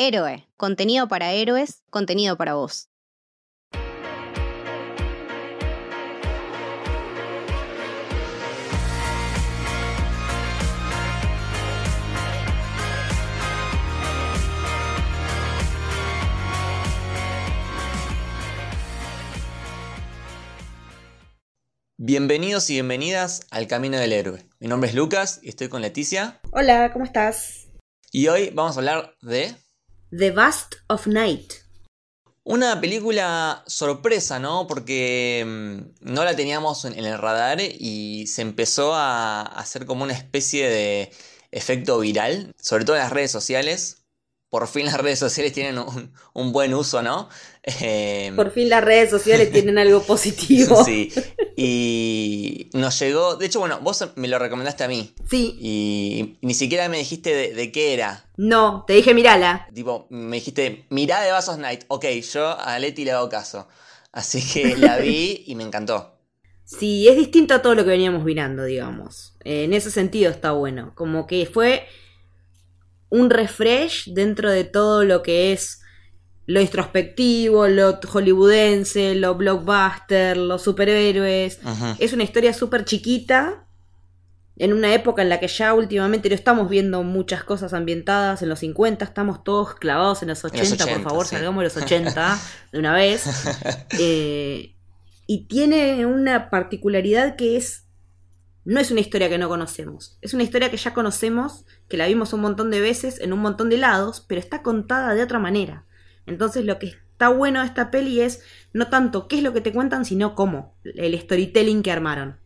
Héroe, contenido para héroes, contenido para vos. Bienvenidos y bienvenidas al Camino del Héroe. Mi nombre es Lucas y estoy con Leticia. Hola, ¿cómo estás? Y hoy vamos a hablar de... The Vast of Night. Una película sorpresa, ¿no? Porque mm, no la teníamos en el radar y se empezó a hacer como una especie de efecto viral, sobre todo en las redes sociales, por fin las redes sociales tienen un, buen uso, ¿no? Em, por fin las redes sociales tienen algo positivo. Sí. Y nos llegó, de hecho, bueno, vos me lo recomendaste a mí. Sí. Y, ni siquiera me dijiste de, qué era. No, te dije mirala. Tipo, me dijiste, mirá de Vasos Night. Ok, yo a Leti le hago caso. Así que la vi y me encantó. Sí, es distinto a todo lo que veníamos mirando, digamos. En ese sentido está bueno. Como que fue un refresh dentro de todo lo que es lo introspectivo, lo hollywoodense, lo blockbuster, los superhéroes. Es una historia súper chiquita, en una época en la que ya últimamente no estamos viendo muchas cosas ambientadas en los 50, estamos todos clavados en los 80, por favor, salgamos de los 80 de una vez. Eh, y tiene una particularidad que es no es una historia que no conocemos, es una historia que ya conocemos, que la vimos un montón de veces en un montón de lados, pero está contada de otra manera. Entonces lo que está bueno de esta peli es no tanto qué es lo que te cuentan, sino cómo, el storytelling que armaron.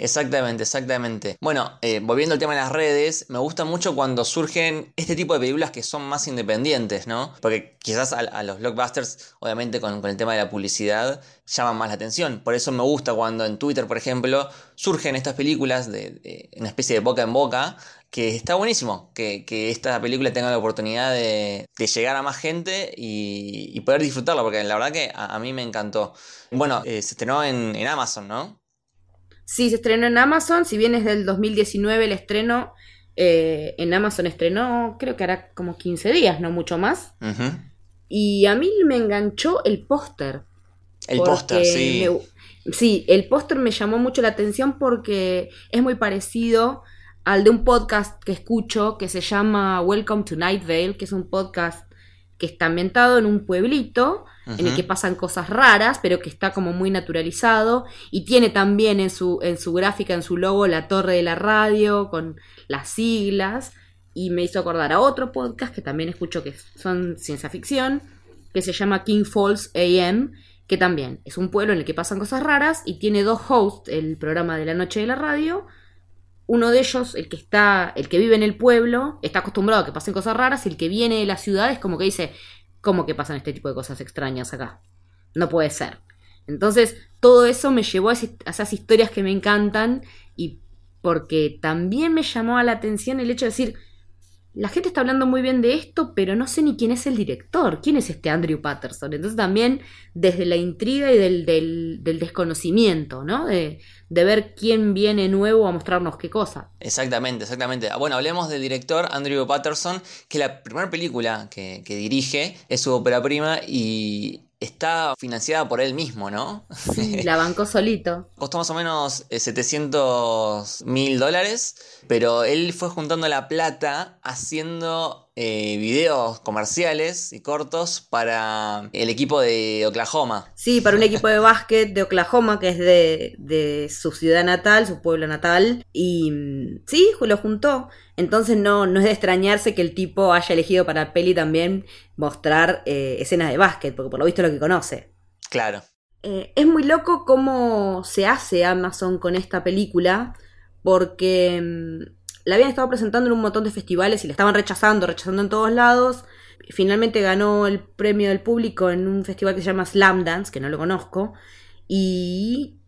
Exactamente, exactamente. Bueno, eh, volviendo al tema de las redes, me gusta mucho cuando surgen este tipo de películas que son más independientes, ¿no? Porque quizás a, los blockbusters, obviamente con, el tema de la publicidad, llaman más la atención. Por eso me gusta cuando en Twitter, por ejemplo, surgen estas películas de, una especie de boca en boca, que está buenísimo que, esta película tenga la oportunidad de, llegar a más gente y, poder disfrutarla, porque la verdad que a, mí me encantó. Bueno, eh, se estrenó en Amazon, ¿no? Sí, se estrenó en Amazon, si bien es del 2019 el estreno, eh, en Amazon estrenó, creo que hará como 15 días, no mucho más. Y a mí me enganchó el póster. El póster, sí. sí, el póster me llamó mucho la atención porque es muy parecido al de un podcast que escucho que se llama Welcome to Night Vale, que es un podcast que está ambientado en un pueblito en el que pasan cosas raras, pero que está como muy naturalizado y tiene también en su, en su gráfica, en su logo, la torre de la radio con las siglas y me hizo acordar a otro podcast que también escucho que son ciencia ficción, que se llama King Falls AM, que también es un pueblo en el que pasan cosas raras y tiene dos hosts el programa de la noche de la radio uno de ellos, el que está, el que vive en el pueblo, está acostumbrado a que pasen cosas raras, y el que viene de la ciudad es como que dice, ¿cómo que pasan este tipo de cosas extrañas acá? No puede ser. Entonces, todo eso me llevó a, esas historias que me encantan y porque también me llamó la atención el hecho de decir, la gente está hablando muy bien de esto, pero no sé ni quién es el director, quién es este Andrew Patterson. Entonces también desde la intriga y del, del, desconocimiento, ¿no? De, de, ver quién viene nuevo a mostrarnos qué cosa. Exactamente, exactamente. Ah, bueno, hablemos del director Andrew Patterson, que la primera película que, que dirige es su ópera prima y está financiada por él mismo, ¿no? Sí, la bancó solito. Costó más o menos 700 eh, mil dólares, pero él fue juntando la plata haciendo eh, videos comerciales y cortos para el equipo de Oklahoma. Sí, para un equipo de básquet de Oklahoma que es de, de su ciudad natal, su pueblo natal. Y mm, sí, lo juntó. Entonces no, no es de extrañarse que el tipo haya elegido para peli también mostrar eh, escenas de básquet, porque por lo visto es lo que conoce. Claro. Eh, es muy loco cómo se hace Amazon con esta película, porque mm, la habían estado presentando en un montón de festivales y la estaban rechazando, rechazando en todos lados. Finalmente ganó el premio del público en un festival que se llama Slam Dance, que no lo conozco. Y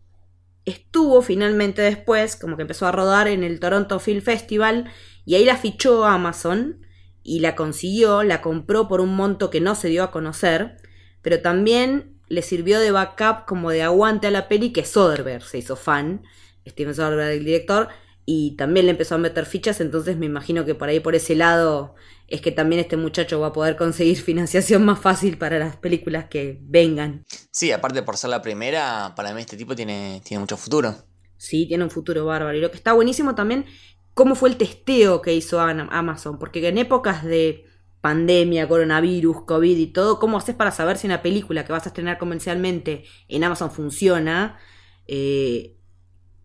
estuvo finalmente después, como que empezó a rodar en el Toronto Film Festival. Y ahí la fichó Amazon y la consiguió, la compró por un monto que no se dio a conocer. Pero también le sirvió de backup como de aguante a la peli que Soderbergh se hizo fan. Steven Soderbergh, el director, y también le empezó a meter fichas, entonces me imagino que por ahí por ese lado es que también este muchacho va a poder conseguir financiación más fácil para las películas que vengan. Sí, aparte por ser la primera, para mí este tipo tiene, tiene mucho futuro. Sí, tiene un futuro bárbaro. Y lo que está buenísimo también, cómo fue el testeo que hizo Amazon, porque en épocas de pandemia, coronavirus, COVID y todo, ¿cómo haces para saber si una película que vas a estrenar comercialmente en Amazon funciona? Eh,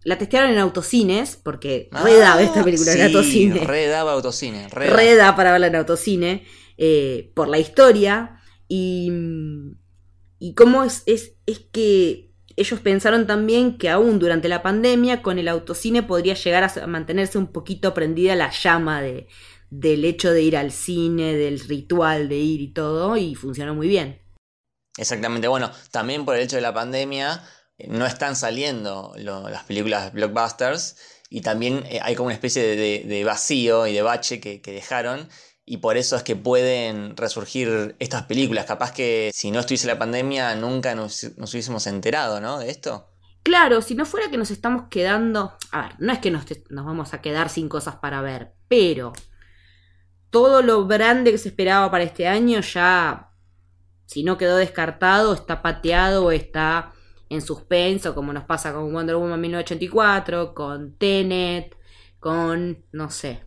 la testearon en autocines, porque Ah, redaba esta película en autocine. Redaba autocine. Reda. Reda para verla en autocine, eh, por la historia. Y, y cómo es, es, es que ellos pensaron también que aún durante la pandemia con el autocine podría llegar a mantenerse un poquito prendida la llama de, del hecho de ir al cine, del ritual de ir y todo, y funcionó muy bien. Exactamente, bueno, también por el hecho de la pandemia no están saliendo las películas blockbusters y también eh, hay como una especie de, vacío y de bache que, que dejaron y por eso es que pueden resurgir estas películas. Capaz que si no estuviese la pandemia nunca nos, nos hubiésemos enterado, ¿no? De esto. Claro, si no fuera que nos estamos quedando. A ver, no es que nos, nos vamos a quedar sin cosas para ver, pero todo lo grande que se esperaba para este año ya, si no quedó descartado, está pateado está en suspenso, como nos pasa con Wonder Woman 1984, con Tenet, con, no sé,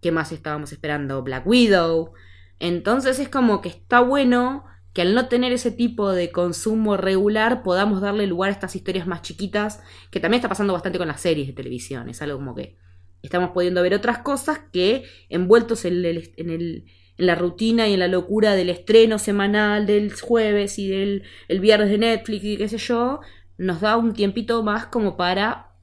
¿qué más estábamos esperando? Black Widow. Entonces es como que está bueno que al no tener ese tipo de consumo regular podamos darle lugar a estas historias más chiquitas, que también está pasando bastante con las series de televisión, es algo como que estamos pudiendo ver otras cosas que envueltos en, el- en el- en la rutina y en la locura del estreno semanal del jueves y del el viernes de Netflix y qué sé yo, nos da un tiempito más como para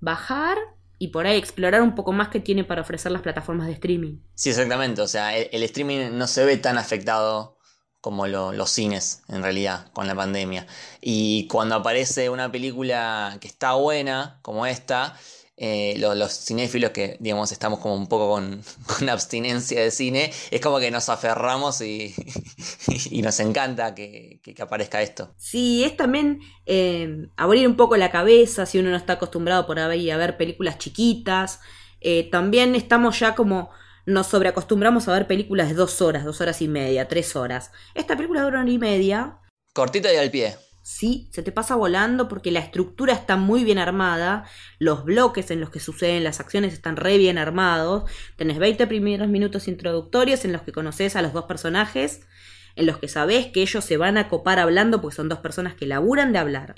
bajar y por ahí explorar un poco más que tiene para ofrecer las plataformas de streaming. Sí, exactamente. O sea, el, streaming no se ve tan afectado como lo- los cines, en realidad, con la pandemia. Y cuando aparece una película que está buena, como esta, eh, lo- los, cinéfilos que, digamos, estamos como un poco con, con abstinencia de cine, es como que nos aferramos y, y nos encanta que, que- que aparezca esto. Sí, es también eh, abrir un poco la cabeza si uno no está acostumbrado por ahí a ver películas chiquitas. Eh, también estamos ya como nos sobreacostumbramos a ver películas de dos horas, dos horas y media, tres horas. Esta película dura una hora y media. Cortita y al pie. Sí, se te pasa volando porque la estructura está muy bien armada, los bloques en los que suceden las acciones están re bien armados, tenés 20 primeros minutos introductorios en los que conoces a los dos personajes, en los que sabés que ellos se van a copar hablando porque son dos personas que laburan de hablar.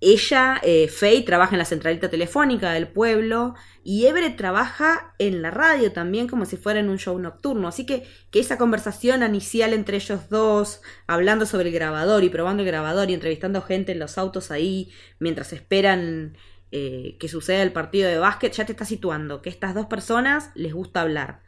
Ella, eh, Faye, trabaja en la centralita telefónica del pueblo y Everett trabaja en la radio también como si fuera en un show nocturno. Así que, que esa conversación inicial entre ellos dos, hablando sobre el grabador y probando el grabador y entrevistando gente en los autos ahí mientras esperan eh, que suceda el partido de básquet, ya te está situando que estas dos personas les gusta hablar,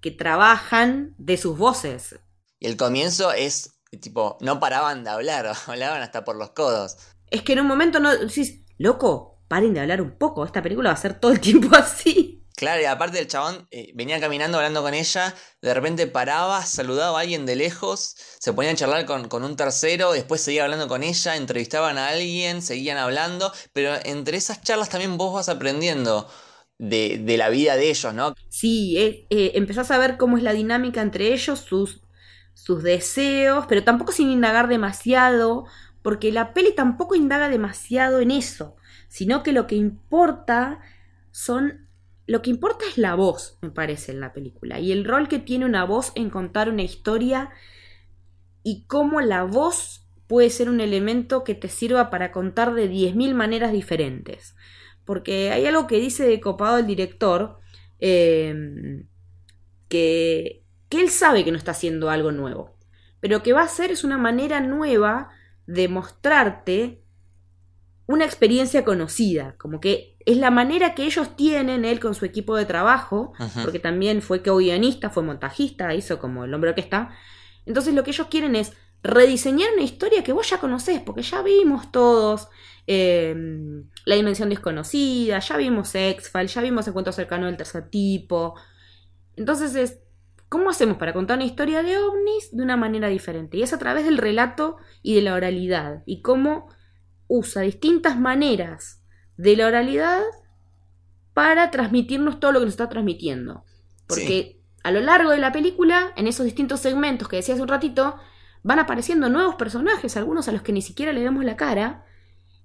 que trabajan de sus voces. Y el comienzo es, tipo, no paraban de hablar, hablaban hasta por los codos. Es que en un momento no decís, loco, paren de hablar un poco, esta película va a ser todo el tiempo así. Claro, y aparte el chabón eh, venía caminando hablando con ella, de repente paraba, saludaba a alguien de lejos, se ponía a charlar con, con un tercero, después seguía hablando con ella, entrevistaban a alguien, seguían hablando, pero entre esas charlas también vos vas aprendiendo de, de la vida de ellos, ¿no? Sí, eh, eh, empezás a ver cómo es la dinámica entre ellos, sus, sus deseos, pero tampoco sin indagar demasiado, porque la peli tampoco indaga demasiado en eso, sino que lo que importa son... Lo que importa es la voz, me parece, en la película, y el rol que tiene una voz en contar una historia y cómo la voz puede ser un elemento que te sirva para contar de 10.000 maneras diferentes. Porque hay algo que dice de copado el director, eh, que, que él sabe que no está haciendo algo nuevo, pero que va a hacer es una manera nueva de mostrarte una experiencia conocida, como que es la manera que ellos tienen, él con su equipo de trabajo, porque también fue co-guionista, fue montajista, hizo como el hombre que está. Entonces lo que ellos quieren es rediseñar una historia que vos ya conocés, porque ya vimos todos eh, La Dimensión Desconocida, ya vimos X-Files, ya vimos Encuentro Cercano del Tercer Tipo. Entonces es, ¿cómo hacemos para contar una historia de ovnis de una manera diferente? Y es a través del relato y de la oralidad, y cómo usa distintas maneras de la oralidad para transmitirnos todo lo que nos está transmitiendo. Porque a lo largo de la película, en esos distintos segmentos que decía hace un ratito, van apareciendo nuevos personajes, algunos a los que ni siquiera le vemos la cara,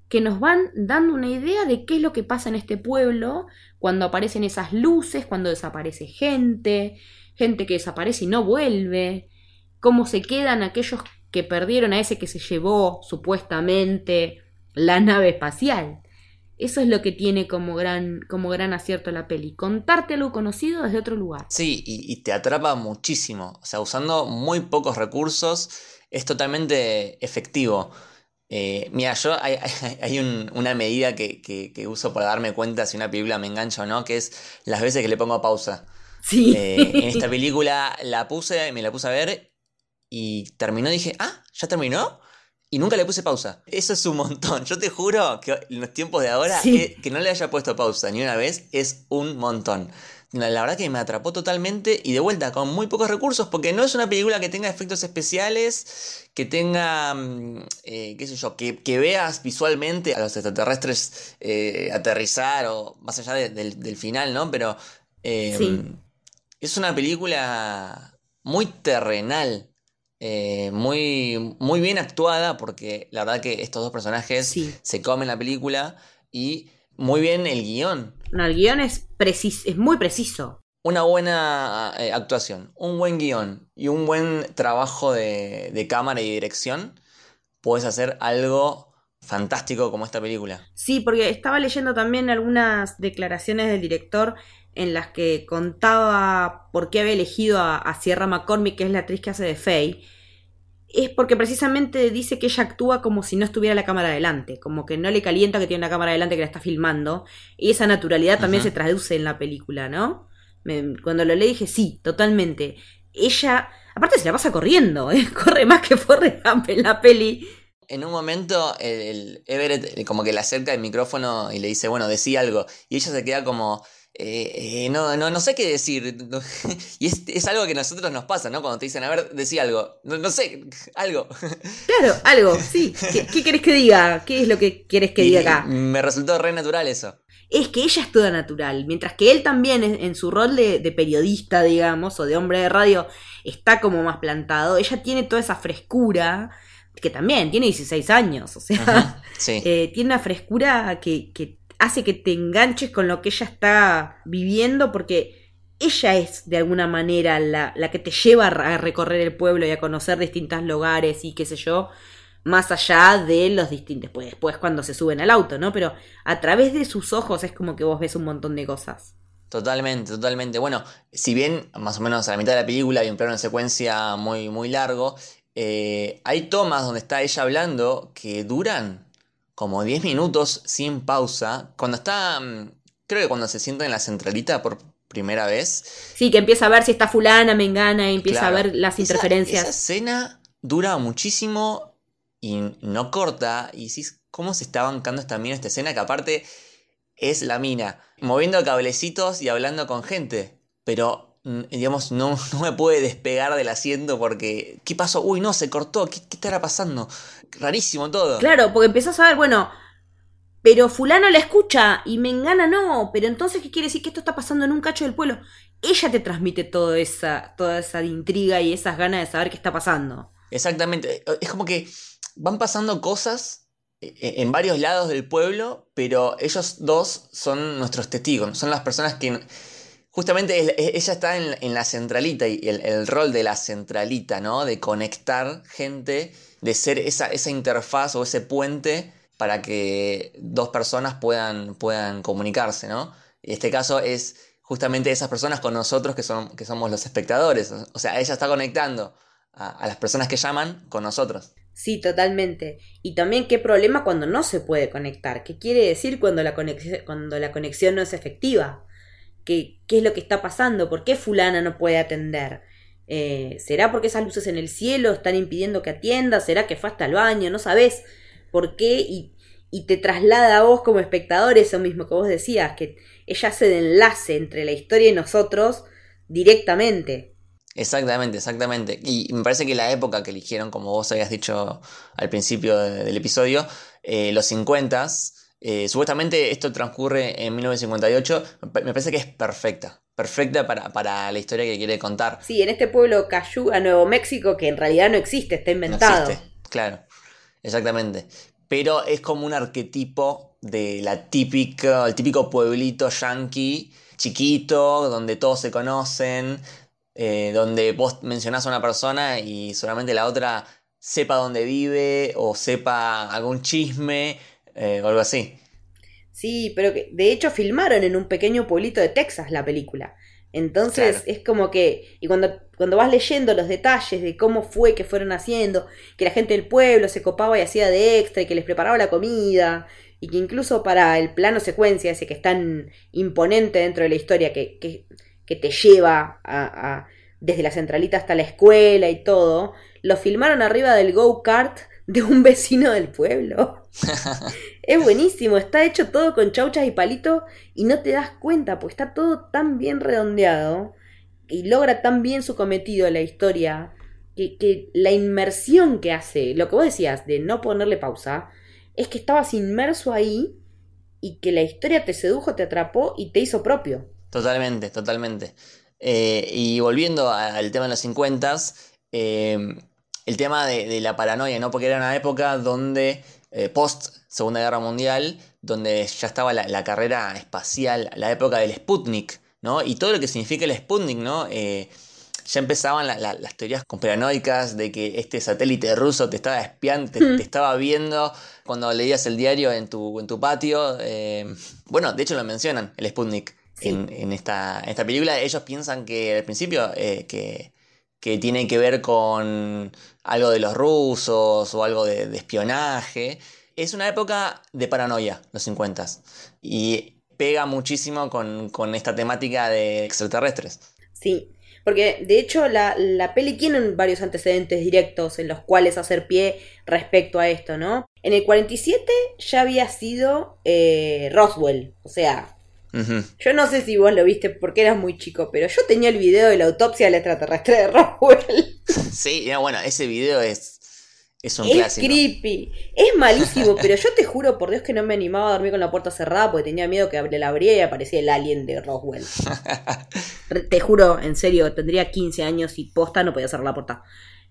que nos van dando una idea de qué es lo que pasa en este pueblo cuando aparecen esas luces, cuando desaparece gente, gente que desaparece y no vuelve, cómo se quedan aquellos que perdieron a ese que se llevó supuestamente la nave espacial. Eso es lo que tiene como gran, como gran acierto la peli. Contarte algo conocido desde otro lugar. Sí, y, te atrapa muchísimo. O sea, usando muy pocos recursos, es totalmente efectivo. Eh, mira, yo hay, una medida que, uso para darme cuenta si una película me engancha o no, que es las veces que le pongo pausa. Sí. Eh, en esta película la puse, me la puse a ver y terminó dije, ah, ¿ya terminó? Y nunca le puse pausa. Eso es un montón. Yo te juro que en los tiempos de ahora, que, no le haya puesto pausa ni una vez es un montón. La, verdad que me atrapó totalmente y de vuelta con muy pocos recursos porque no es una película que tenga efectos especiales, que tenga, mm, eh, qué sé yo, que, veas visualmente a los extraterrestres eh, aterrizar o más allá del, final, ¿no? Pero em, es una película muy terrenal. Eh, muy, muy bien actuada porque la verdad que estos dos personajes se comen la película y muy bien el guion. el guion es, es muy preciso. Una buena eh, actuación, un buen guion y un buen trabajo de, de cámara y dirección, puedes hacer algo fantástico como esta película. Sí, porque estaba leyendo también algunas declaraciones del director en las que contaba por qué había elegido a, Sierra McCormick, que es la actriz que hace de Faye, es porque precisamente dice que ella actúa como si no estuviera la cámara delante, como que no le calienta que tiene una cámara delante que la está filmando, y esa naturalidad también se traduce en la película, ¿no? cuando lo leí dije, sí, totalmente. Ella, aparte se la pasa corriendo, ¿eh? corre más que Forrest Gump en la peli. En un momento el, Everett como que le acerca el micrófono y le dice, bueno, decía algo, y ella se queda como eh, eh, no, no, no sé qué decir. y es, algo que a nosotros nos pasa, ¿no? Cuando te dicen, a ver, decí algo. No, sé, algo. Claro, algo, sí. ¿Qué, ¿Qué, querés que diga? ¿Qué es lo que querés que diga acá? Me resultó re natural eso. Es que ella es toda natural, mientras que él también en su rol de, periodista, digamos, o de hombre de radio, está como más plantado. Ella tiene toda esa frescura, que también tiene 16 años, o sea, eh, tiene una frescura que, que hace que te enganches con lo que ella está viviendo porque ella es de alguna manera la, la, que te lleva a recorrer el pueblo y a conocer distintos lugares y qué sé yo, más allá de los distintos, pues después cuando se suben al auto, ¿no? Pero a través de sus ojos es como que vos ves un montón de cosas. Totalmente, totalmente. Bueno, si bien más o menos a la mitad de la película hay un plano de secuencia muy, muy largo, eh, hay tomas donde está ella hablando que duran como 10 minutos sin pausa. Cuando está, mm, creo que cuando se sienta en la centralita por primera vez. Sí, que empieza a ver si está fulana, mengana, y empieza a ver las interferencias. Esa escena dura muchísimo y no corta. Y sí, ¿cómo se está bancando esta mina esta escena? Que aparte es la mina, moviendo cablecitos y hablando con gente. Pero digamos, no, no, me puede despegar del asiento porque, ¿qué pasó? Uy, no, se cortó, ¿qué, qué estará pasando? Rarísimo todo. Claro, porque empezás a ver, bueno, pero fulano la escucha y me engana no, pero entonces, ¿qué quiere decir que esto está pasando en un cacho del pueblo? Ella te transmite toda esa, toda esa intriga y esas ganas de saber qué está pasando. Exactamente, es como que van pasando cosas e, e, en varios lados del pueblo, pero ellos dos son nuestros testigos, son las personas que justamente ella está en, la centralita y el, rol de la centralita, ¿no? De conectar gente, de ser esa, interfaz o ese puente para que dos personas puedan, puedan comunicarse, ¿no? Y este caso es justamente esas personas con nosotros que, son, que somos los espectadores. O sea, ella está conectando a, a las personas que llaman con nosotros. Sí, totalmente. Y también qué problema cuando no se puede conectar. ¿Qué quiere decir cuando la conexión, cuando la conexión no es efectiva? Qué, es lo que está pasando, por qué fulana no puede atender. Eh, ¿Será porque esas luces en el cielo están impidiendo que atienda? ¿Será que fue hasta el baño? No sabes por qué y, te traslada a vos como espectador eso mismo que vos decías, que ella hace de enlace entre la historia y nosotros directamente. Exactamente, exactamente. Y me parece que la época que eligieron, como vos habías dicho al principio del episodio, eh, los 50 eh, supuestamente esto transcurre en 1958, me parece que es perfecta. perfecta para, para, la historia que quiere contar. Sí, en este pueblo Cayuga, Nuevo México, que en realidad no existe, está inventado. No existe, claro, exactamente. Pero es como un arquetipo de la típica, el típico pueblito yankee, chiquito, donde todos se conocen, eh, donde vos mencionás a una persona y solamente la otra sepa dónde vive o sepa algún chisme eh, o algo así. Sí, pero que de hecho filmaron en un pequeño pueblito de Texas la película. Entonces es como que, y cuando, cuando vas leyendo los detalles de cómo fue que fueron haciendo, que la gente del pueblo se copaba y hacía de extra y que les preparaba la comida, y que incluso para el plano secuencia, ese que es tan imponente dentro de la historia, que, que, que te lleva a, desde la centralita hasta la escuela y todo, lo filmaron arriba del go-kart de un vecino del pueblo. es buenísimo, está hecho todo con chauchas y palitos y no te das cuenta, pues está todo tan bien redondeado y logra tan bien su cometido la historia, que, que la inmersión que hace, lo que vos decías de no ponerle pausa, es que estabas inmerso ahí y que la historia te sedujo, te atrapó y te hizo propio. Totalmente, totalmente. Eh, y volviendo al tema de los 50, eh, el tema de, la paranoia, ¿no? Porque era una época donde, eh, post Segunda Guerra Mundial, donde ya estaba la, carrera espacial, la época del Sputnik, ¿no? Y todo lo que significa el Sputnik, ¿no? ya empezaban las teorías conspiranoicas de que este satélite ruso te estaba espiando, te, hmm. estaba viendo cuando leías el diario en tu, en tu patio. bueno, de hecho lo mencionan, el Sputnik en, esta, esta, película. Ellos piensan que al principio eh, que, tiene que ver con algo de los rusos o algo de, espionaje. Es una época de paranoia, los 50. Y pega muchísimo con, esta temática de extraterrestres. Sí, porque de hecho la, la, peli tiene varios antecedentes directos en los cuales hacer pie respecto a esto, ¿no? En el 47 ya había sido eh, Roswell, o sea, yo no sé si vos lo viste porque eras muy chico, pero yo tenía el video de la autopsia del extraterrestre de Roswell. Sí, bueno, ese video es, es un es creepy. Es malísimo, pero yo te juro por Dios que no me animaba a dormir con la puerta cerrada porque tenía miedo que la abría y aparecía el alien de Roswell. te juro, en serio, tendría 15 años y posta no podía cerrar la puerta.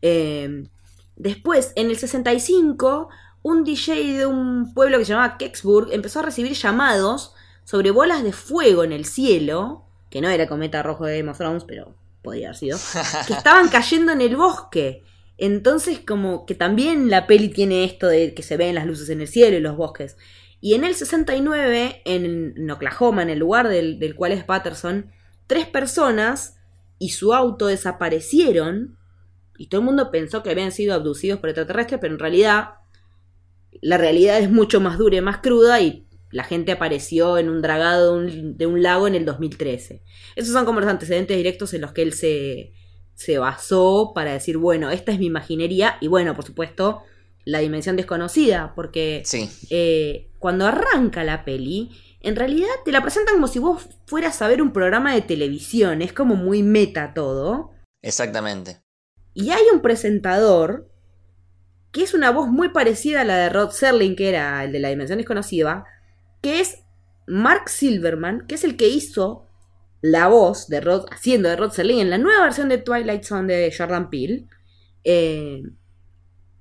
Em, después, en el 65, un DJ de un pueblo que se llamaba Kecksburg empezó a recibir llamados sobre bolas de fuego en el cielo, que no era cometa rojo de Game of Thrones, pero podía haber sido, que estaban cayendo en el bosque. Entonces, como que también la peli tiene esto de que se ven las luces en el cielo y los bosques. Y en el 69, en, Oklahoma, en el lugar del, del cual es Patterson, tres personas y su auto desaparecieron. Y todo el mundo pensó que habían sido abducidos por extraterrestres, pero en realidad la realidad es mucho más dura y más cruda y la gente apareció en un dragado de un, lago en el 2013. Esos son como los antecedentes directos en los que él se, se basó para decir, bueno, esta es mi imaginería y bueno, por supuesto, la dimensión desconocida, porque eh, cuando arranca la peli, en realidad te la presentan como si vos fueras a ver un programa de televisión, es como muy meta todo. Exactamente. Y hay un presentador que es una voz muy parecida a la de Rod Serling, que era el de la dimensión desconocida, que es Mark Silverman, que es el que hizo la voz de Rod, haciendo de Rod en la nueva versión de Twilight Zone de Jordan Peele. Eh,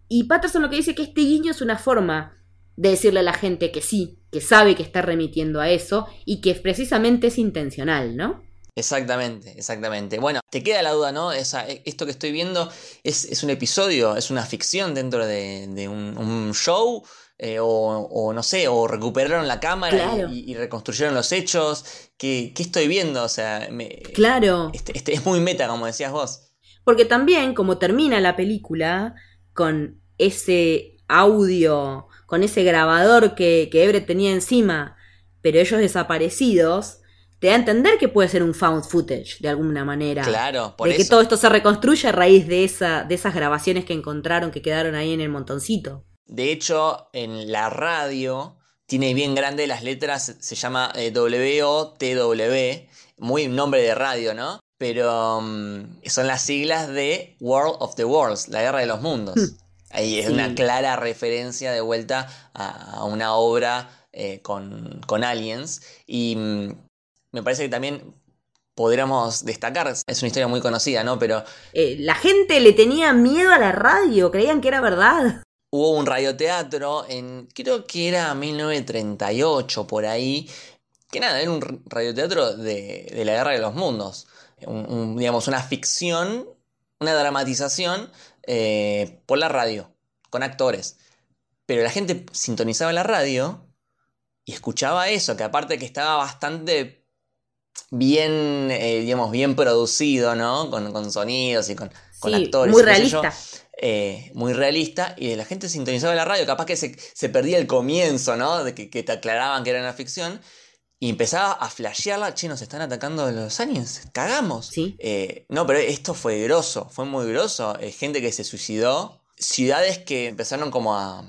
y Patterson lo que dice que este guiño es una forma de decirle a la gente que sí, que sabe que está remitiendo a eso y que precisamente es intencional, ¿no? Exactamente, exactamente. Bueno, te queda la duda, ¿no? Esa, esto que estoy viendo es, un episodio, es una ficción dentro de, un, show eh, o, no sé, o recuperaron la cámara y, reconstruyeron los hechos. ¿Qué, estoy viendo? O sea, claro. Este, este, es muy meta, como decías vos. Porque también, como termina la película, con ese audio, con ese grabador que, que Everett tenía encima, pero ellos desaparecidos, te da a entender que puede ser un found footage de alguna manera. Claro, por de que todo esto se reconstruye a raíz de, esa, de esas grabaciones que encontraron que quedaron ahí en el montoncito. De hecho, en la radio tiene bien grande las letras, se llama eh, W-O-T-W, muy nombre de radio, ¿no? Pero mm, son las siglas de World of the Worlds, la guerra de los mundos. Hmm. Ahí es una clara referencia de vuelta a, una obra eh, con, con, aliens. Y mm, me parece que también podríamos destacar. Es una historia muy conocida, ¿no? Pero Eh, la gente le tenía miedo a la radio, creían que era verdad. Hubo un radioteatro en, creo que era 1938, por ahí, que nada, era un radioteatro de, de la Guerra de los Mundos. Un- un, digamos, una ficción, una dramatización eh, por la radio, con actores. Pero la gente sintonizaba la radio y escuchaba eso, que aparte que estaba bastante bien, eh, digamos, bien producido, ¿no? Con, con sonidos y con, con actores. muy yo. Eh, muy realista y la gente sintonizaba la radio, capaz que se, se perdía el comienzo, ¿no? De que, que te aclaraban que era una ficción y empezaba a flashearla, che, nos están atacando los aliens, cagamos. Sí. Eh, no, pero esto fue grosso, fue muy grosso. Eh, gente que se suicidó, ciudades que empezaron como a,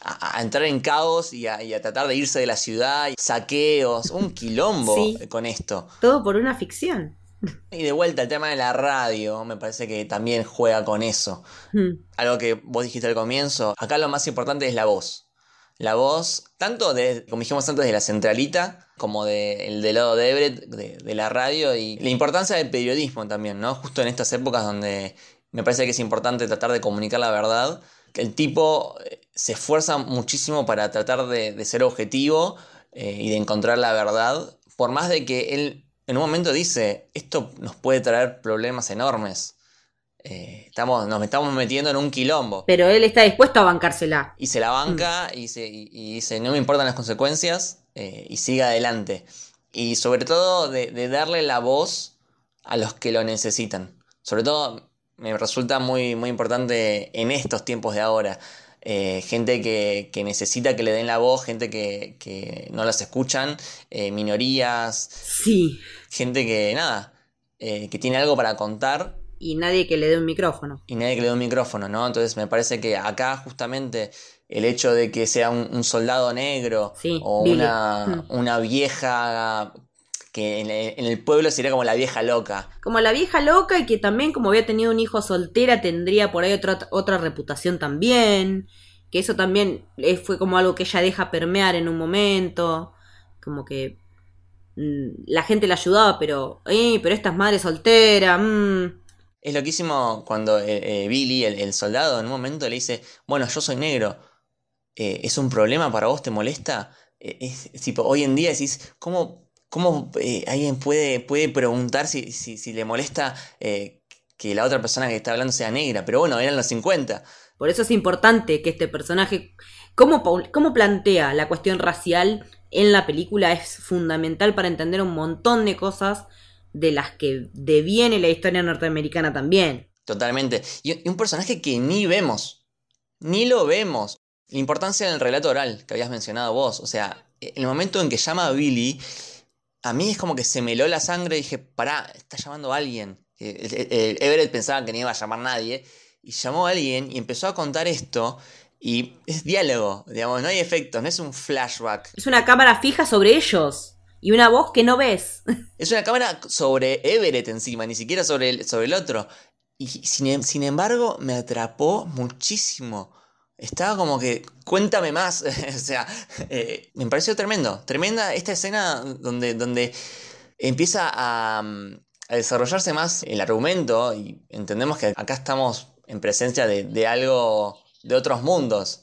a- a entrar en caos y a, y a tratar de irse de la ciudad, saqueos, un quilombo Sí. con esto. Todo por una ficción. Y de vuelta el tema de la radio, me parece que también juega con eso Hmm. algo que vos dijiste al comienzo, acá lo más importante es la voz. La voz, tanto de, como dijimos antes, de la centralita, como de, el del lado de Everett, de, de la radio, y la importancia del periodismo también, ¿no? Justo en estas épocas donde me parece que es importante tratar de comunicar la verdad, que el tipo eh, se esfuerza muchísimo para tratar de, de ser objetivo eh, y de encontrar la verdad, por más de que él en un momento dice, esto nos puede traer problemas enormes. Eh, estamos, nos estamos metiendo en un quilombo. Pero él está dispuesto a bancársela. Y se la banca y, se- y- y dice, no me importan las consecuencias eh, y sigue adelante. Y sobre todo de, de darle la voz a los que lo necesitan. Sobre todo me resulta muy, muy importante en estos tiempos de ahora. Eh, gente que, que necesita que le den la voz, gente que, que no las escuchan, eh, minorías, Sí. gente que nada, eh, que tiene algo para contar Y nadie que le dé un micrófono. y nadie que le dé un micrófono, ¿no? Entonces me parece que acá justamente el hecho de que sea un, un soldado negro Sí, o una, Mm. una vieja que en el, en el pueblo sería como la vieja loca. Como la vieja loca y que también como había tenido un hijo soltera tendría por ahí otra, otra reputación también. Que eso también eh, fue como algo que ella deja permear en un momento. Como que mm, la gente la ayudaba, pero... Eh, pero esta es madre soltera. mm". Es loquísimo cuando eh, eh, Billy, el, el soldado, en un momento le dice, bueno, yo soy negro, eh, ¿es un problema para vos? ¿Te molesta? Es, es tipo, hoy en día decís, ¿cómo, cómo eh, alguien puede, puede preguntar si, si, si le molesta eh, que la otra persona que está hablando sea negra? Pero bueno, eran los 50. Por eso es importante que este personaje, cómo, cómo plantea la cuestión racial en la película, es fundamental para entender un montón de cosas de las que deviene la historia norteamericana también. Totalmente. Y, y un personaje que ni vemos. Ni lo vemos. La importancia del relato oral que habías mencionado vos. O sea, el momento en que llama a Billy, a mí es como que se me heló la sangre y dije, pará, está llamando a alguien. Eh, Everett pensaba que no iba a llamar nadie. Y llamó a alguien y empezó a contar esto. Y es diálogo, digamos, no hay efectos, no es un flashback. Es una cámara fija sobre ellos y una voz que no ves. Es una cámara sobre Everett encima, ni siquiera sobre el, sobre el otro. Y sin, em- sin embargo, me atrapó muchísimo. Estaba como que, cuéntame más. o sea, eh, me pareció tremendo. Tremenda esta escena donde, donde empieza a, mm, a desarrollarse más el argumento y entendemos que acá estamos en presencia de, de algo de otros mundos.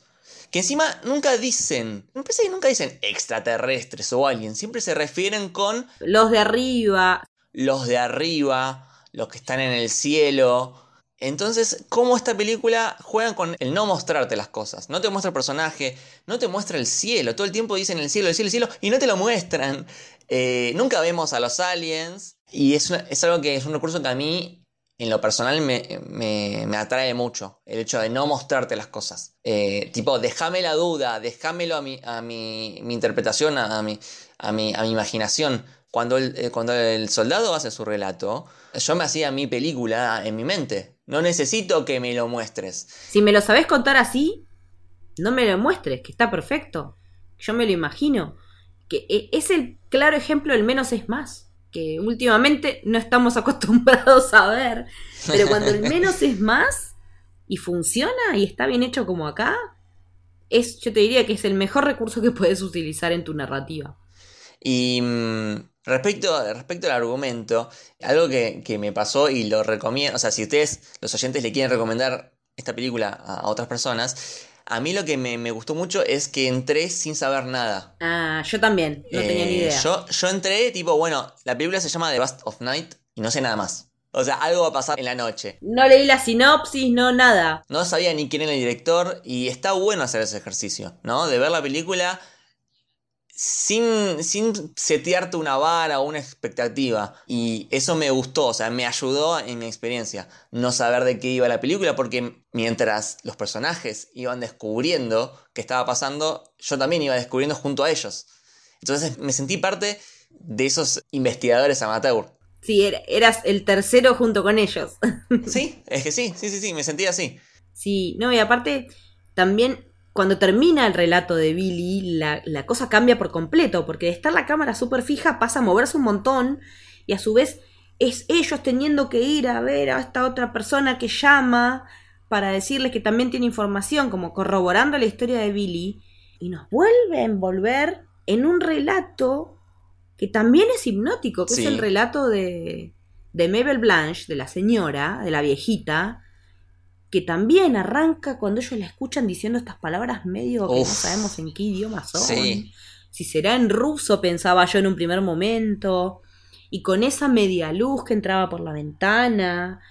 Que encima nunca dicen, me parece que nunca dicen extraterrestres o alguien, siempre se refieren con Los de arriba. los de arriba, los que están en el cielo. Entonces, ¿cómo esta película juega con el no mostrarte las cosas? No te muestra el personaje, no te muestra el cielo. Todo el tiempo dicen el cielo, el cielo, el cielo, y no te lo muestran. Eh, nunca vemos a los aliens. Y es, una- es algo que es un recurso que a mí, en lo personal, me, me- me atrae mucho. El hecho de no mostrarte las cosas. Eh, tipo, déjame la duda, déjamelo a mi, a mi, mi interpretación, a, a mi, a, mi, a mi imaginación. Cuando el, eh, cuando el soldado hace su relato, yo me hacía mi película en mi mente. No necesito que me lo muestres. Si me lo sabés contar así, no me lo muestres, que está perfecto. Yo me lo imagino. Que e- es el claro ejemplo del menos es más. Que últimamente no estamos acostumbrados a ver. Pero cuando el menos es más y funciona y está bien hecho como acá, es, yo te diría que es el mejor recurso que puedes utilizar en tu narrativa. Y mm, respecto, respecto al argumento, algo que, que me pasó y lo recomiendo, o sea, si ustedes, los oyentes, le quieren recomendar esta película a, otras personas, a mí lo que me, me gustó mucho es que entré sin saber nada. Ah, yo también, no tenía ni Eh, idea. Yo, yo entré, tipo, bueno, la película se llama The Bust of Night y no sé nada más. O sea, algo va a pasar en la noche. No leí la sinopsis, no nada. No sabía ni quién era el director y está bueno hacer ese ejercicio, ¿no? De ver la película sin, sin setearte una vara o una expectativa. Y eso me gustó, o sea, me ayudó en mi experiencia no saber de qué iba la película porque mientras los personajes iban descubriendo qué estaba pasando, yo también iba descubriendo junto a ellos. Entonces me sentí parte de esos investigadores amateur. Sí, er- eras el tercero junto con ellos. Sí, es que sí, sí, sí, sí, me sentí así. Sí, no, y aparte, también cuando termina el relato de Billy, la, la cosa cambia por completo, porque de estar la cámara súper fija pasa a moverse un montón, y a su vez es ellos teniendo que ir a ver a esta otra persona que llama para decirles que también tiene información, como corroborando la historia de Billy, y nos vuelve a envolver en un relato que también es hipnótico, que Sí. es el relato de, de Mabel Blanche, de la señora, de la viejita, que también arranca cuando ellos la escuchan diciendo estas palabras medio que no sabemos en qué idioma son. Sí. Si será en ruso, pensaba yo en un primer momento. Y con esa media luz que entraba por la ventana,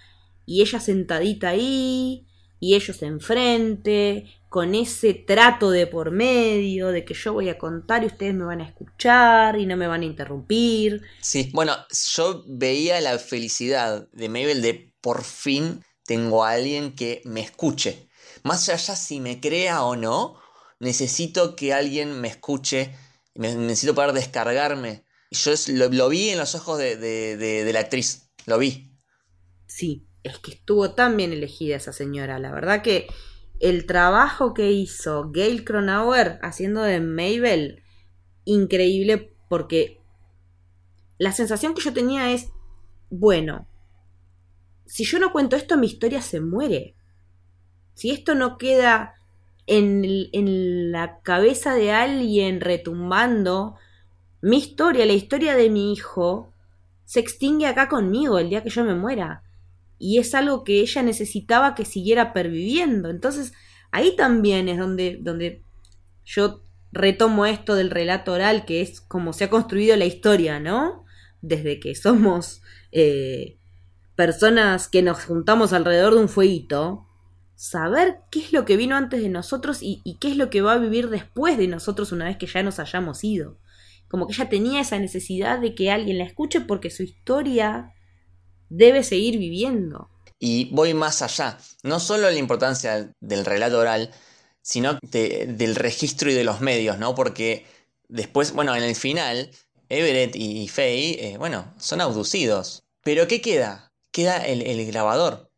y ella sentadita ahí, y ellos enfrente, con ese trato de por medio, de que yo voy a contar y ustedes me van a escuchar y no me van a interrumpir. Sí, bueno, yo veía la felicidad de Mabel de por fin tengo a alguien que me escuche. Más allá si me crea o no, necesito que alguien me escuche, necesito poder descargarme. Yo lo, vi en los ojos de- de la actriz, lo vi. Sí, es que estuvo tan bien elegida esa señora. La verdad que el trabajo que hizo Gail Cronauer haciendo de Mabel, increíble porque la sensación que yo tenía es, bueno, si yo no cuento esto, mi historia se muere. Si esto no queda en, en la cabeza de alguien retumbando, mi historia, la historia de mi hijo, se extingue acá conmigo el día que yo me muera. Y es algo que ella necesitaba que siguiera perviviendo. Entonces, ahí también es donde, donde yo retomo esto del relato oral, que es como se ha construido la historia, ¿no? Desde que somos eh, personas que nos juntamos alrededor de un fueguito, saber qué es lo que vino antes de nosotros y, qué es lo que va a vivir después de nosotros una vez que ya nos hayamos ido. Como que ella tenía esa necesidad de que alguien la escuche porque su historia debe seguir viviendo. Y voy más allá, no solo la importancia del relato oral, sino de- del registro y de los medios, ¿no? Porque después, bueno, en el final, Everett y Faye, eh, bueno, son abducidos. Pero ¿qué queda? Queda el, el grabador,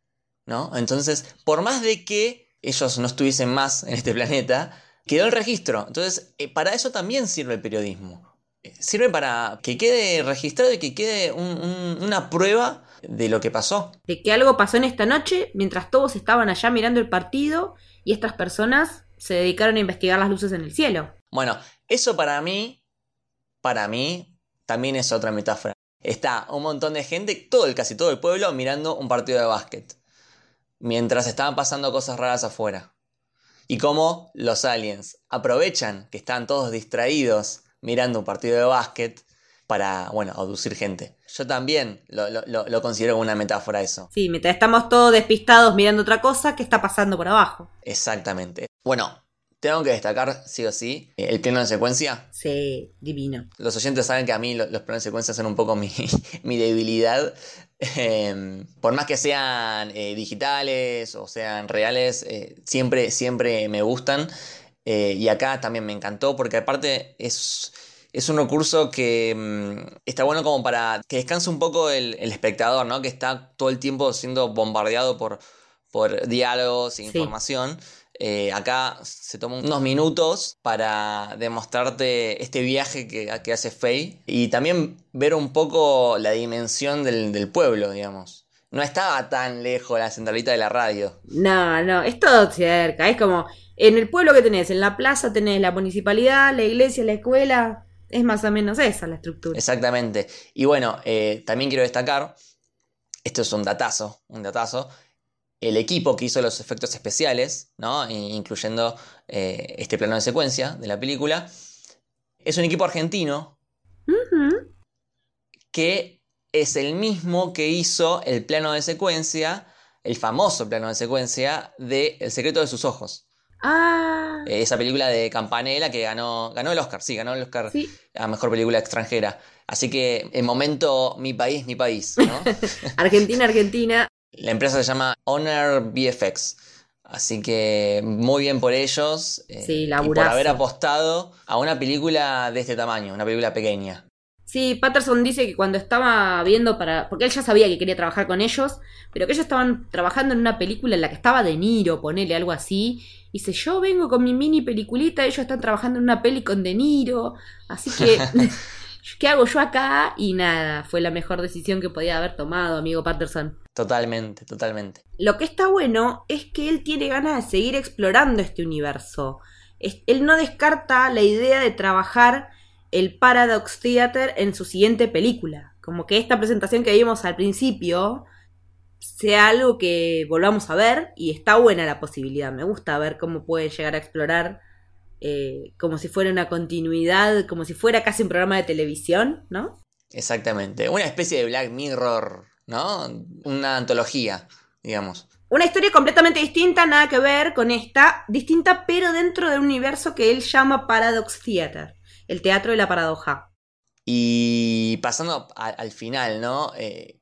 ¿no? Entonces, por más de que ellos no estuviesen más en este planeta, quedó el registro. Entonces, eh, para eso también sirve el periodismo. Eh, Sirve para que quede registrado y que quede un- un- una prueba de lo que pasó. De que algo pasó en esta noche mientras todos estaban allá mirando el partido y estas personas se dedicaron a investigar las luces en el cielo. Bueno, eso para mí, para mí, también es otra metáfora. Está un montón de gente, todo el, casi todo el pueblo, mirando un partido de básquet. Mientras estaban pasando cosas raras afuera. Y cómo los aliens aprovechan que están todos distraídos mirando un partido de básquet para, bueno, abducir gente. Yo también lo, lo- lo- considero como una metáfora eso. Sí, mientras estamos todos despistados mirando otra cosa, ¿qué está pasando por abajo? Exactamente. Bueno, tengo que destacar, sí o sí, el pleno de secuencia. Sí, divino. Los oyentes saben que a mí lo- los planos de secuencia son un poco mi, mi debilidad. Eh, por más que sean eh, digitales o sean reales, eh, siempre, siempre me gustan. Eh, y acá también me encantó porque aparte es, es un recurso que mm, está bueno como para que descanse un poco el, el espectador, ¿no? Que está todo el tiempo siendo bombardeado por, por diálogos e Sí. información. Eh, acá se toma unos minutos para demostrarte este viaje que, que hace Faye y también ver un poco la dimensión del, del pueblo, digamos. No estaba tan lejos la centralita de la radio. No, no, es todo cerca. Es como en el pueblo que tenés, en la plaza tenés la municipalidad, la iglesia, la escuela. Es más o menos esa la estructura. Exactamente. Y bueno, eh, también quiero destacar, esto es un datazo, un datazo, el equipo que hizo los efectos especiales, ¿no? incluyendo eh, este plano de secuencia de la película, es un equipo argentino que es el mismo que hizo el plano de secuencia, el famoso plano de secuencia de El secreto de sus ojos. Ah, Eh, esa película de Campanella que ganó, ganó el Oscar, sí, ganó el Oscar sí. a mejor película extranjera. Así que en momento mi país, mi país, ¿no? Argentina, Argentina. La empresa se llama Honor VFX. Así que muy bien por ellos. eh, Sí, y por haber apostado a una película de este tamaño, una película pequeña. Sí, Patterson dice que cuando estaba viendo para. Porque él ya sabía que quería trabajar con ellos, pero que ellos estaban trabajando en una película en la que estaba De Niro, ponele algo así. Dice: Yo vengo con mi mini peliculita, ellos están trabajando en una peli con De Niro, así que. ¿Qué hago yo acá? Y nada, fue la mejor decisión que podía haber tomado, amigo Patterson. Totalmente, totalmente. Lo que está bueno es que él tiene ganas de seguir explorando este universo. Él no descarta la idea de trabajar el Paradox Theater en su siguiente película. Como que esta presentación que vimos al principio sea algo que volvamos a ver y está buena la posibilidad. Me gusta ver cómo puede llegar a explorar eh, como si fuera una continuidad, como si fuera casi un programa de televisión, ¿no? Exactamente. Una especie de Black Mirror, ¿no? Una antología, digamos. Una historia completamente distinta, nada que ver con esta, distinta pero dentro de un universo que él llama Paradox Theater, el teatro de la paradoja. Y pasando a- al final, ¿no? Eh,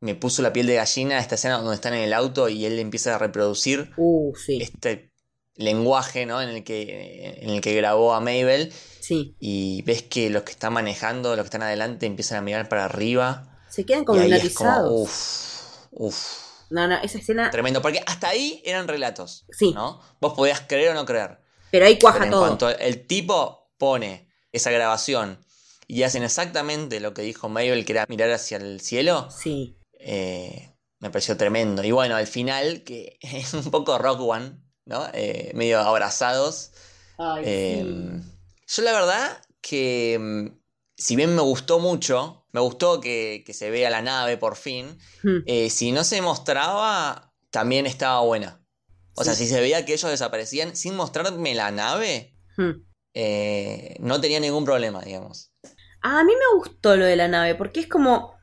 me puso la piel de gallina esta escena donde están en el auto y él empieza a reproducir Uh, sí, este lenguaje, ¿no? En el que, en el que grabó a Mabel. sí. Y ves que los que están manejando, los que están adelante, empiezan a mirar para arriba. Se quedan como hipnotizados. uff, uff. No, no, esa escena, Tremendo. Porque hasta ahí eran relatos. Sí. ¿no? Vos podías creer o no creer. pero ahí cuaja Pero en todo. cuanto el tipo pone esa grabación y hacen exactamente lo que dijo Mabel, que era mirar hacia el cielo, Sí, eh, me pareció tremendo. Y bueno, al final, que es un poco Rock One, ¿no? Eh, medio abrazados. Ay, Eh, Yo la verdad que, mm, si bien me gustó mucho, me gustó que, que se vea la nave por fin, Hmm. eh, si no se mostraba, también estaba buena. O sea, si se veía que ellos desaparecían sin mostrarme la nave, Hmm. no tenía ningún problema, digamos. A mí me gustó lo de la nave, porque es como,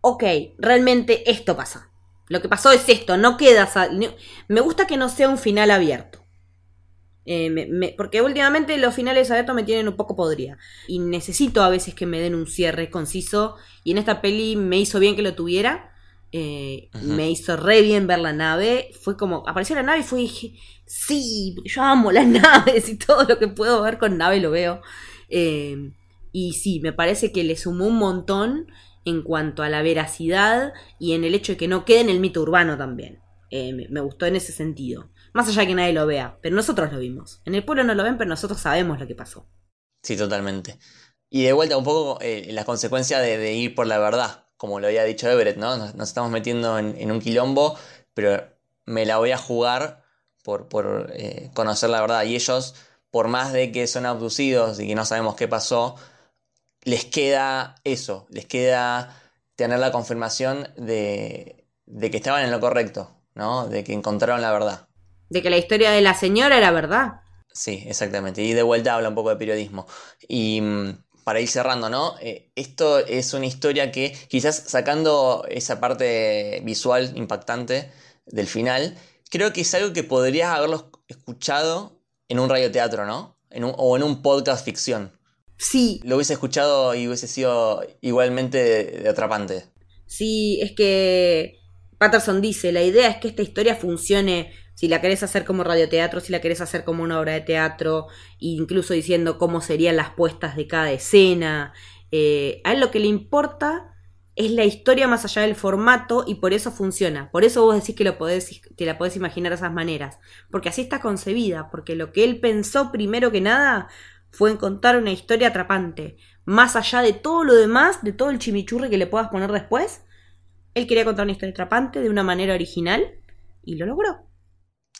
ok, realmente esto pasa. Lo que pasó es esto, no queda... Me gusta que no sea un final abierto. Eh, me- me- porque últimamente los finales abiertos me tienen un poco podrida. Y necesito a veces que me den un cierre conciso. Y en esta peli me hizo bien que lo tuviera. Eh. Me hizo re bien ver la nave. Fue como, apareció la nave y fue dije, sí, yo amo las naves y todo lo que puedo ver con nave lo veo. Eh, y sí, me parece que le sumó un montón en cuanto a la veracidad y en el hecho de que no quede en el mito urbano también. Eh, me, gustó en ese sentido. Más allá de que nadie lo vea, pero nosotros lo vimos. En el pueblo no lo ven, pero nosotros sabemos lo que pasó. Sí, totalmente. Y de vuelta un poco eh, la consecuencia de, ir por la verdad, como lo había dicho Everett, ¿no? Nos, estamos metiendo en, en un quilombo, pero me la voy a jugar por, por eh, conocer la verdad. Y ellos, por más de que son abducidos y que no sabemos qué pasó, les queda eso, les queda tener la confirmación de, de que estaban en lo correcto, ¿no? De que encontraron la verdad. De que la historia de la señora era verdad. Sí, exactamente. Y de vuelta habla un poco de periodismo. Y mm, para ir cerrando, ¿no? Eh, esto es una historia que quizás sacando esa parte visual impactante del final, creo que es algo que podrías haberlo escuchado en un radioteatro, ¿no? En un- o en un podcast ficción. Sí, Lo hubiese escuchado y hubiese sido igualmente atrapante. sí, es que Patterson dice, la idea es que esta historia funcione si la querés hacer como radioteatro, si la querés hacer como una obra de teatro, incluso diciendo cómo serían las puestas de cada escena. Eh, a él lo que le importa es la historia más allá del formato y por eso funciona. Por eso vos decís que lo podés, te la podés imaginar de esas maneras. Porque así está concebida, porque lo que él pensó primero que nada fue en contar una historia atrapante. Más allá de todo lo demás, de todo el chimichurri que le puedas poner después, él quería contar una historia atrapante de una manera original y lo logró.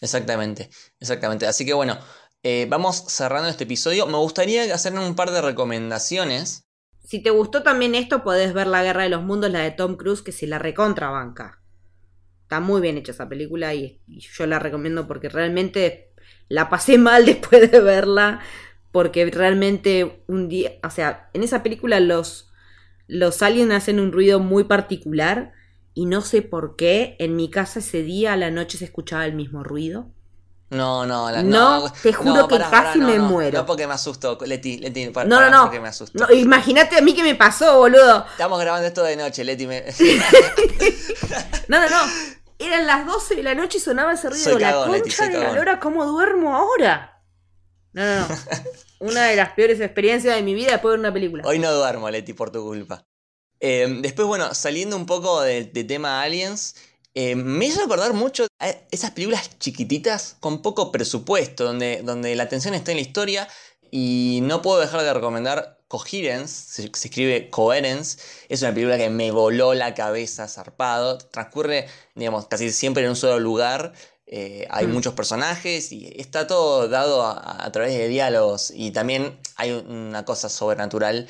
Exactamente, exactamente. Así que bueno, Eh, vamos cerrando este episodio. Me gustaría hacer un par de recomendaciones. Si te gustó también esto, podés ver La Guerra de los Mundos, la de Tom Cruise, que se la recontrabanca. Está muy bien hecha esa película y, y yo la recomiendo porque realmente la pasé mal después de verla. Porque realmente un día, o sea, en esa película los, los aliens hacen un ruido muy particular y no sé por qué en mi casa ese día a la noche se escuchaba el mismo ruido. No, no, la, No, te juro que casi me no, muero. No, porque me asusto, Leti, Leti, para, No, no, no. porque me asusto. no Imagínate a mí que me pasó, boludo. Estamos grabando esto de noche, Leti. Me... No, no, no. Eran las 12 de la noche y sonaba ese ruido. Soy la cagón, concha de la lora, ¿cómo duermo ahora? No, no, no. Una de las peores experiencias de mi vida después de una película. Hoy no duermo, Leti, por tu culpa. Eh, después, bueno, saliendo un poco de, de tema aliens, eh, me hizo recordar mucho esas películas chiquititas con poco presupuesto, donde, donde la atención está en la historia. Y no puedo dejar de recomendar Coherence, se escribe Coherence. Es una película que me voló la cabeza zarpado. Transcurre, digamos, casi siempre en un solo lugar. Eh, hay Mm. muchos personajes y está todo dado a, a través de diálogos. Y también hay una cosa sobrenatural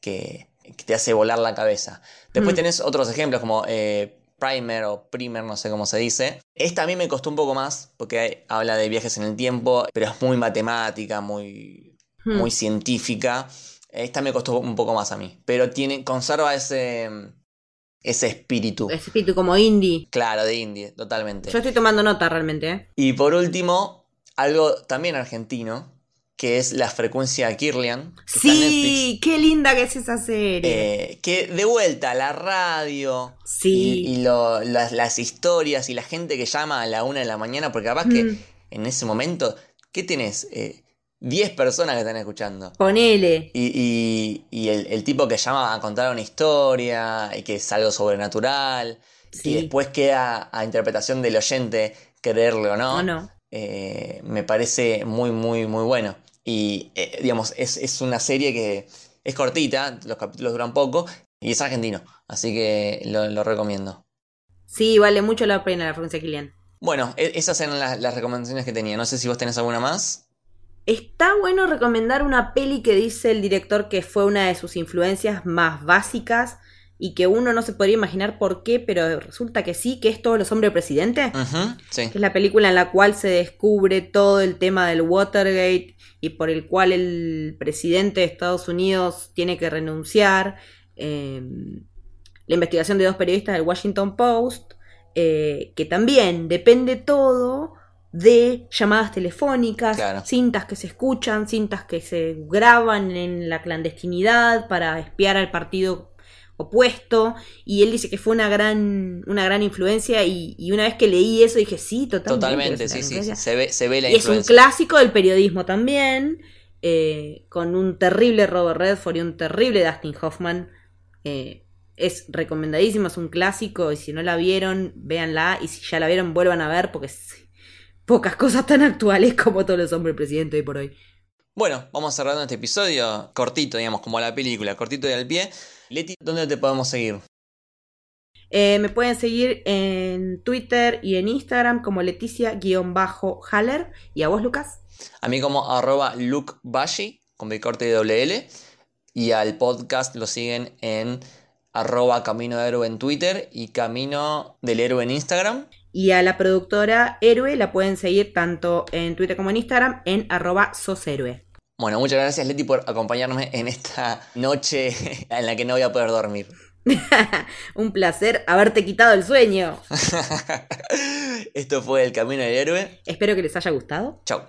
que, que te hace volar la cabeza. Después Mm. tenés otros ejemplos como eh, Primer o Primer, no sé cómo se dice. Esta a mí me costó un poco más porque hay- habla de viajes en el tiempo, pero es muy matemática, muy, Hmm. muy científica. Esta me costó un poco más a mí, pero tiene, conserva ese, ese espíritu. Ese espíritu como indie. Claro, de indie, totalmente. Yo estoy tomando nota realmente, ¿eh? Y por último, algo también argentino, que es la frecuencia Kirlian. en Netflix. Sí, qué linda que es esa serie. Eh, que de vuelta la radio sí. y, y lo- las, las historias y la gente que llama a la una de la mañana, porque capaz que Mm. en ese momento, ¿qué tenés? Eh, 10 personas que están escuchando. Ponele. Y, y- y el, el tipo que llama a contar una historia y que es algo sobrenatural. Sí. Y después queda a interpretación del oyente creerle o no. Eh, me parece muy, muy, muy bueno. Y, eh, digamos, es, es una serie que es cortita, los capítulos duran poco, y es argentino, así que lo, lo recomiendo. Sí, vale mucho la pena la frecuencia Kilian. Bueno, e- esas eran las, las recomendaciones que tenía. No sé si vos tenés alguna más. Está bueno recomendar una peli que dice el director que fue una de sus influencias más básicas y que uno no se podría imaginar por qué, pero resulta que sí, que es Todos los hombres presidente. Ujú, sí. que es la película en la cual se descubre todo el tema del Watergate y por el cual el presidente de Estados Unidos tiene que renunciar. eh, la investigación de dos periodistas del Washington Post, eh, que también depende todo de llamadas telefónicas, Claro. cintas que se escuchan, cintas que se graban en la clandestinidad para espiar al partido opuesto y él dice que fue una gran una gran influencia y, y una vez que leí eso dije sí totalmente, Totalmente, sí, sí, influencia. Se ve, se ve la y es un influencia. clásico del periodismo también eh, con un terrible Robert Redford y un terrible Dustin Hoffman eh, es recomendadísimo es un clásico y si no la vieron véanla y si ya la vieron vuelvan a ver porque es pocas cosas tan actuales como todos los hombres presidentes hoy por hoy Bueno, vamos cerrando este episodio cortito, digamos, como la película, cortito y al pie. Leti, ¿dónde te podemos seguir? Eh, me pueden seguir en Twitter y en Instagram como Leticia-Haller. ¿Y a vos, Lucas? A mí como arroba lukebashi, con B corte y doble L. Y al podcast lo siguen en arroba Camino de Héroe en Twitter y Camino del Héroe en Instagram. Y a la productora Héroe la pueden seguir tanto en Twitter como en Instagram en arroba soshéroe. Bueno, muchas gracias Leti por acompañarme en esta noche en la que no voy a poder dormir. Un placer haberte quitado el sueño. Esto fue El Camino del Héroe. Espero que les haya gustado. Chau.